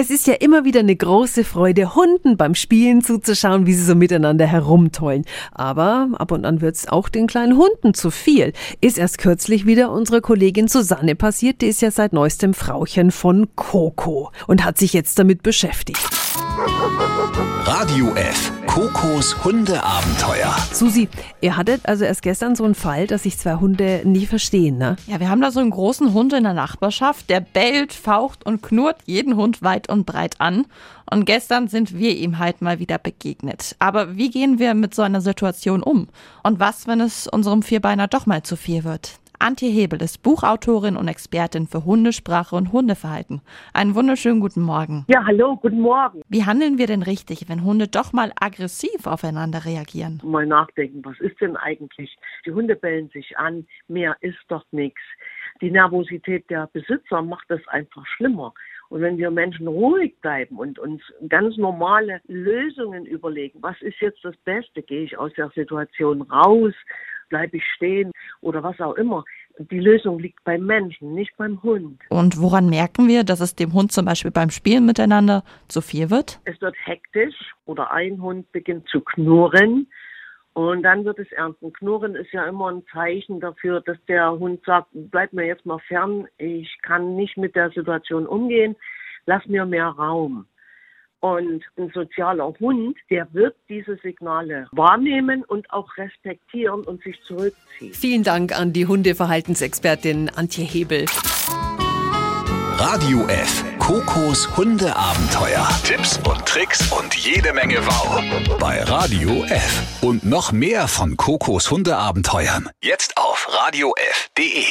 Es ist ja immer wieder eine große Freude, Hunden beim Spielen zuzuschauen, wie sie so miteinander herumtollen. Aber ab und an wird's auch den kleinen Hunden zu viel. Ist erst kürzlich wieder unsere Kollegin Susanne passiert, die ist ja seit neuestem Frauchen von Coco und hat sich jetzt damit beschäftigt. Radio F. Kokos Hundeabenteuer. Susi, ihr hattet also erst gestern so einen Fall, dass sich zwei Hunde nie verstehen, ne? Ja, wir haben da so einen großen Hund in der Nachbarschaft, der bellt, faucht und knurrt jeden Hund weit und breit an. Und gestern sind wir ihm halt mal wieder begegnet. Aber wie gehen wir mit so einer Situation um? Und was, wenn es unserem Vierbeiner doch mal zu viel wird? Antje Hebel ist Buchautorin und Expertin für Hundesprache und Hundeverhalten. Einen wunderschönen guten Morgen. Ja, hallo, guten Morgen. Wie handeln wir denn richtig, wenn Hunde doch mal aggressiv aufeinander reagieren? Mal nachdenken, was ist denn eigentlich? Die Hunde bellen sich an, mehr ist doch nichts. Die Nervosität der Besitzer macht das einfach schlimmer. Und wenn wir Menschen ruhig bleiben und uns ganz normale Lösungen überlegen, was ist jetzt das Beste? Gehe ich aus der Situation raus? Bleibe ich stehen oder was auch immer? Die Lösung liegt beim Menschen, nicht beim Hund. Und woran merken wir, dass es dem Hund zum Beispiel beim Spielen miteinander zu viel wird? Es wird hektisch oder ein Hund beginnt zu knurren. Und dann wird es ernst. Und Knurren ist ja immer ein Zeichen dafür, dass der Hund sagt, bleib mir jetzt mal fern, ich kann nicht mit der Situation umgehen, lass mir mehr Raum. Und ein sozialer Hund, der wird diese Signale wahrnehmen und auch respektieren und sich zurückziehen. Vielen Dank an die Hundeverhaltensexpertin Antje Hebel. Radio F. Kokos Hundeabenteuer. Tipps und Tricks und jede Menge Wow. Bei Radio F. Und noch mehr von Kokos Hundeabenteuern. Jetzt auf radiof.de.